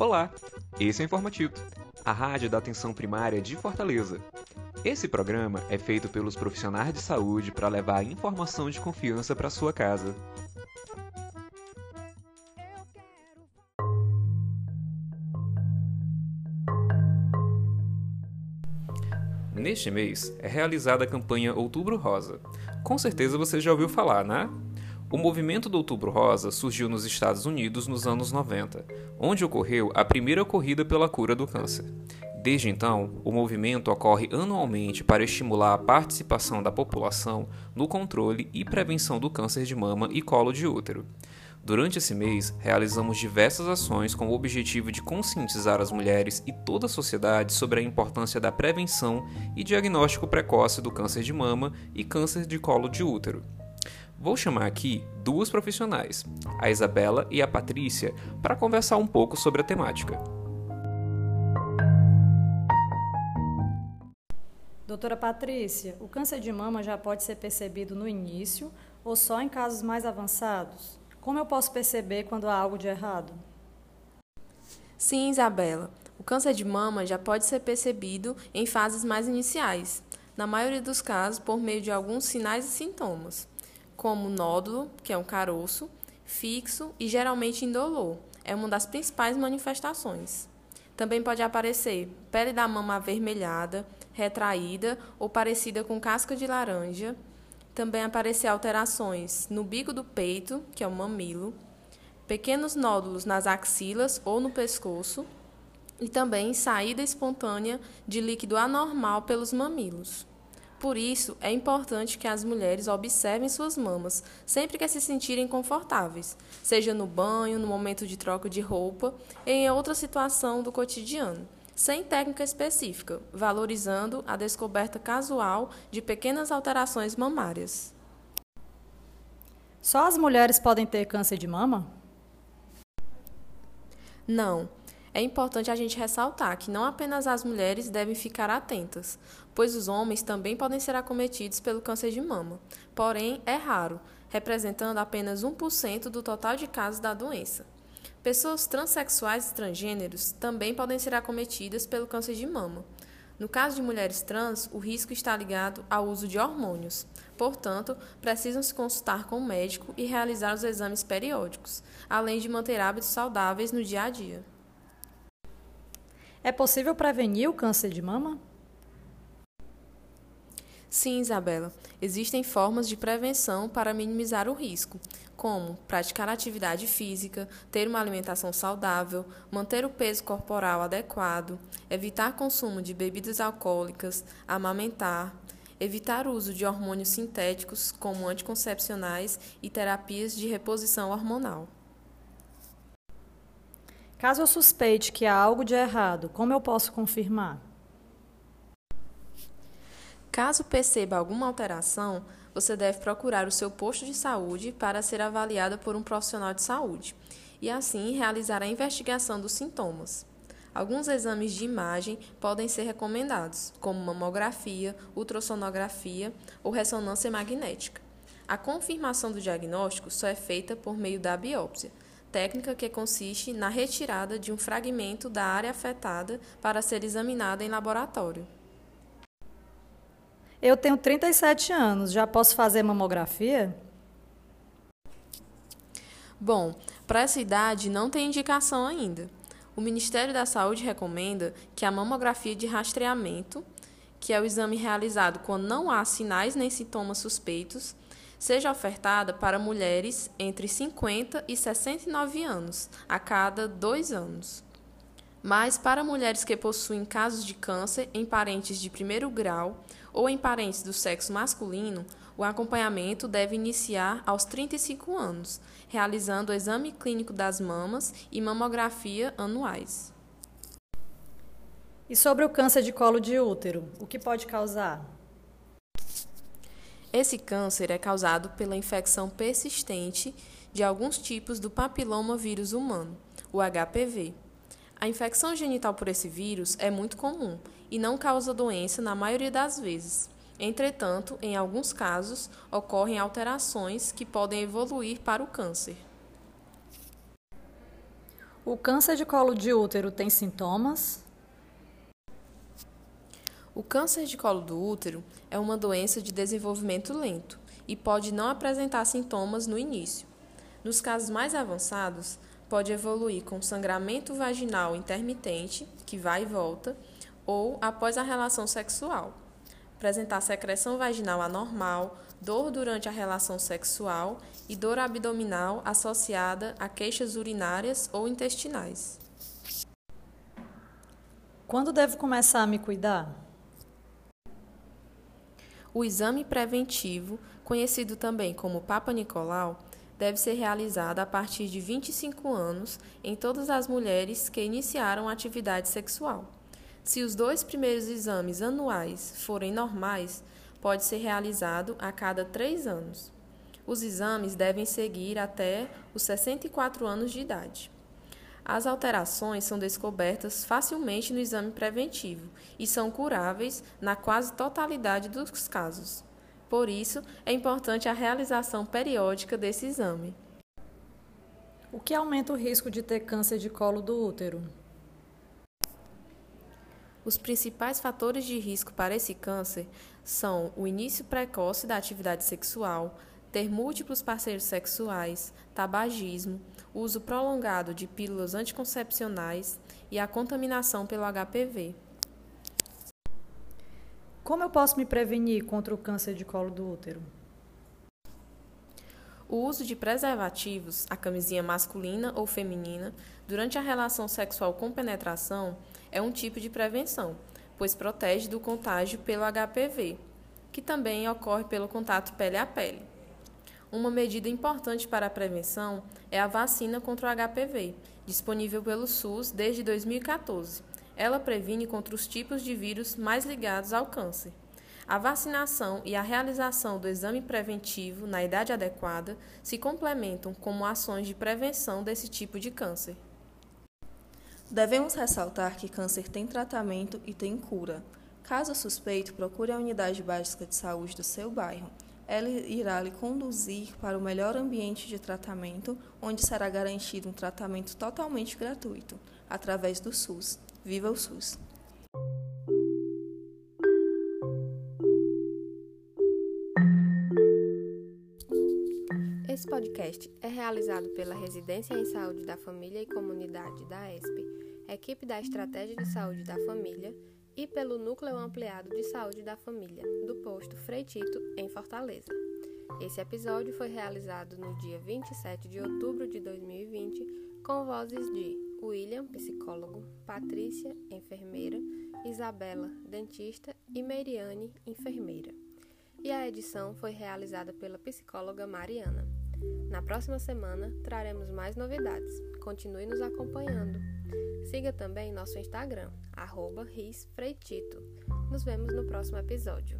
Olá, esse é o Informativo, a rádio da atenção primária de Fortaleza. Esse programa é feito pelos profissionais de saúde para levar informação de confiança para sua casa. Neste mês é realizada a campanha Outubro Rosa. Com certeza você já ouviu falar, né? O movimento do Outubro Rosa surgiu nos Estados Unidos nos anos 90, onde ocorreu a primeira corrida pela cura do câncer. Desde então, o movimento ocorre anualmente para estimular a participação da população no controle e prevenção do câncer de mama e colo de útero. Durante esse mês, realizamos diversas ações com o objetivo de conscientizar as mulheres e toda a sociedade sobre a importância da prevenção e diagnóstico precoce do câncer de mama e câncer de colo de útero. Vou chamar aqui duas profissionais, a Isabela e a Patrícia, para conversar um pouco sobre a temática. Doutora Patrícia, o câncer de mama já pode ser percebido no início ou só em casos mais avançados? Como eu posso perceber quando há algo de errado? Sim, Isabela. O câncer de mama já pode ser percebido em fases mais iniciais, na maioria dos casos por meio de alguns sinais e sintomas como nódulo, que é um caroço, fixo e geralmente indolor. É uma das principais manifestações. Também pode aparecer pele da mama avermelhada, retraída ou parecida com casca de laranja. Também aparecer alterações no bico do peito, que é o mamilo, pequenos nódulos nas axilas ou no pescoço, e também saída espontânea de líquido anormal pelos mamilos. Por isso, é importante que as mulheres observem suas mamas sempre que se sentirem confortáveis, seja no banho, no momento de troca de roupa, em outra situação do cotidiano, sem técnica específica, valorizando a descoberta casual de pequenas alterações mamárias. Só as mulheres podem ter câncer de mama? Não. É importante a gente ressaltar que não apenas as mulheres devem ficar atentas, pois os homens também podem ser acometidos pelo câncer de mama. Porém, é raro, representando apenas 1% do total de casos da doença. Pessoas transexuais e transgêneros também podem ser acometidas pelo câncer de mama. No caso de mulheres trans, o risco está ligado ao uso de hormônios. Portanto, precisam se consultar com o médico e realizar os exames periódicos, além de manter hábitos saudáveis no dia a dia. É possível prevenir o câncer de mama? Sim, Isabela. Existem formas de prevenção para minimizar o risco, como praticar atividade física, ter uma alimentação saudável, manter o peso corporal adequado, evitar consumo de bebidas alcoólicas, amamentar, evitar o uso de hormônios sintéticos, como anticoncepcionais e terapias de reposição hormonal. Caso eu suspeite que há algo de errado, como eu posso confirmar? Caso perceba alguma alteração, você deve procurar o seu posto de saúde para ser avaliada por um profissional de saúde e assim realizar a investigação dos sintomas. Alguns exames de imagem podem ser recomendados, como mamografia, ultrassonografia ou ressonância magnética. A confirmação do diagnóstico só é feita por meio da biópsia, técnica que consiste na retirada de um fragmento da área afetada para ser examinada em laboratório. Eu tenho 37 anos, já posso fazer mamografia? Bom, para essa idade não tem indicação ainda. O Ministério da Saúde recomenda que a mamografia de rastreamento, que é o exame realizado quando não há sinais nem sintomas suspeitos, seja ofertada para mulheres entre 50 e 69 anos, a cada dois anos. Mas para mulheres que possuem casos de câncer em parentes de primeiro grau ou em parentes do sexo masculino, o acompanhamento deve iniciar aos 35 anos, realizando o exame clínico das mamas e mamografia anuais. E sobre o câncer de colo de útero, o que pode causar? Esse câncer é causado pela infecção persistente de alguns tipos do papiloma vírus humano, o HPV. A infecção genital por esse vírus é muito comum e não causa doença na maioria das vezes. Entretanto, em alguns casos, ocorrem alterações que podem evoluir para o câncer. O câncer de colo de útero tem sintomas? O câncer de colo do útero é uma doença de desenvolvimento lento e pode não apresentar sintomas no início. Nos casos mais avançados, pode evoluir com sangramento vaginal intermitente, que vai e volta, ou após a relação sexual. Apresentar secreção vaginal anormal, dor durante a relação sexual e dor abdominal associada a queixas urinárias ou intestinais. Quando devo começar a me cuidar? O exame preventivo, conhecido também como Papa Nicolau, deve ser realizado a partir de 25 anos em todas as mulheres que iniciaram a atividade sexual. Se os dois primeiros exames anuais forem normais, pode ser realizado a cada três anos. Os exames devem seguir até os 64 anos de idade. As alterações são descobertas facilmente no exame preventivo e são curáveis na quase totalidade dos casos. Por isso, é importante a realização periódica desse exame. O que aumenta o risco de ter câncer de colo do útero? Os principais fatores de risco para esse câncer são o início precoce da atividade sexual, ter múltiplos parceiros sexuais, tabagismo, uso prolongado de pílulas anticoncepcionais e a contaminação pelo HPV. Como eu posso me prevenir contra o câncer de colo do útero? O uso de preservativos, a camisinha masculina ou feminina, durante a relação sexual com penetração é um tipo de prevenção, pois protege do contágio pelo HPV, que também ocorre pelo contato pele a pele. Uma medida importante para a prevenção é a vacina contra o HPV, disponível pelo SUS desde 2014. Ela previne contra os tipos de vírus mais ligados ao câncer. A vacinação e a realização do exame preventivo na idade adequada se complementam como ações de prevenção desse tipo de câncer. Devemos ressaltar que câncer tem tratamento e tem cura. Caso suspeito, procure a unidade básica de saúde do seu bairro. Ela irá lhe conduzir para o melhor ambiente de tratamento, onde será garantido um tratamento totalmente gratuito, através do SUS. Viva o SUS! Esse podcast é realizado pela Residência em Saúde da Família e Comunidade da ESP, equipe da Estratégia de Saúde da Família e pelo Núcleo Ampliado de Saúde da Família, do posto Freitito, em Fortaleza. Esse episódio foi realizado no dia 27 de outubro de 2020, com vozes de William, psicólogo, Patrícia, enfermeira, Isabela, dentista e Meriane, enfermeira. E a edição foi realizada pela psicóloga Mariana. Na próxima semana traremos mais novidades. Continue nos acompanhando. Siga também nosso Instagram, arroba Nos vemos no próximo episódio.